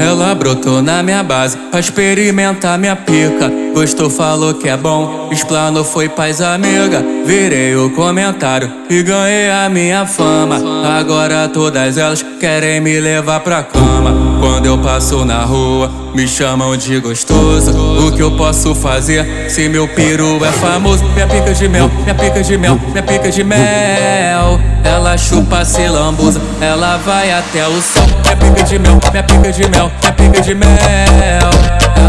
Ela brotou na minha base pra experimentar minha pica. Gostou, falou que é bom. Explanou, foi paz amiga. Virei o comentário e ganhei a minha fama. Agora todas elas querem me levar pra cama. Quando eu passo na rua, me chamam de gostoso. O que eu posso fazer se meu peru é famoso? Minha pica de mel, minha pica de mel, minha pica de mel. Ela chupa, se lambuza, ela vai até o céu. Minha pica de mel, minha pica de mel, minha pica de mel.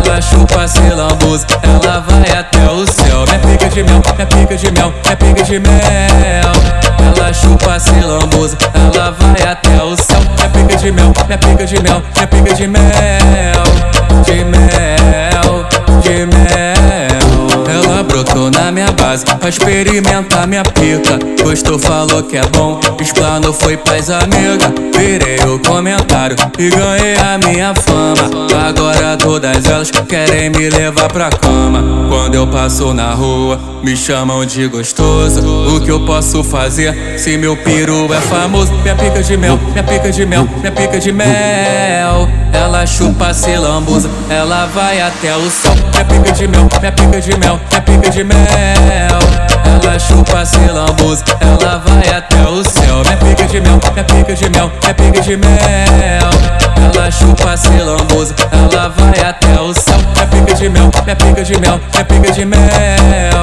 Ela chupa, se lambuza, ela vai até o céu. Minha pica de mel, minha pica de mel, minha pica de mel. Ela chupa, se lambuza, ela vai até de mel, minha pica de mel, minha pica de mel, de mel, de mel. Ela brotou na minha base pra experimentar minha pica. Gostou, falou que é bom. Explanou, foi paz amiga. Virei o comentário e ganhei a minha fama. Agora todas elas querem me levar pra cama. Quando eu passo na rua, me chamam de gostoso. O que eu posso fazer se meu peru é famoso? Minha pica de mel, minha pica de mel, minha pica de mel. Ela chupa, se lambuza, ela vai até o céu. Minha pica de mel, minha pica de mel, minha pica de mel. Ela chupa, se lambuza, ela vai até o céu. De mel, minha pica de mel, minha pica de mel. Ela chupa, se lambuza, ela vai até o céu. Minha pica de mel, minha pica de mel, minha pica de mel.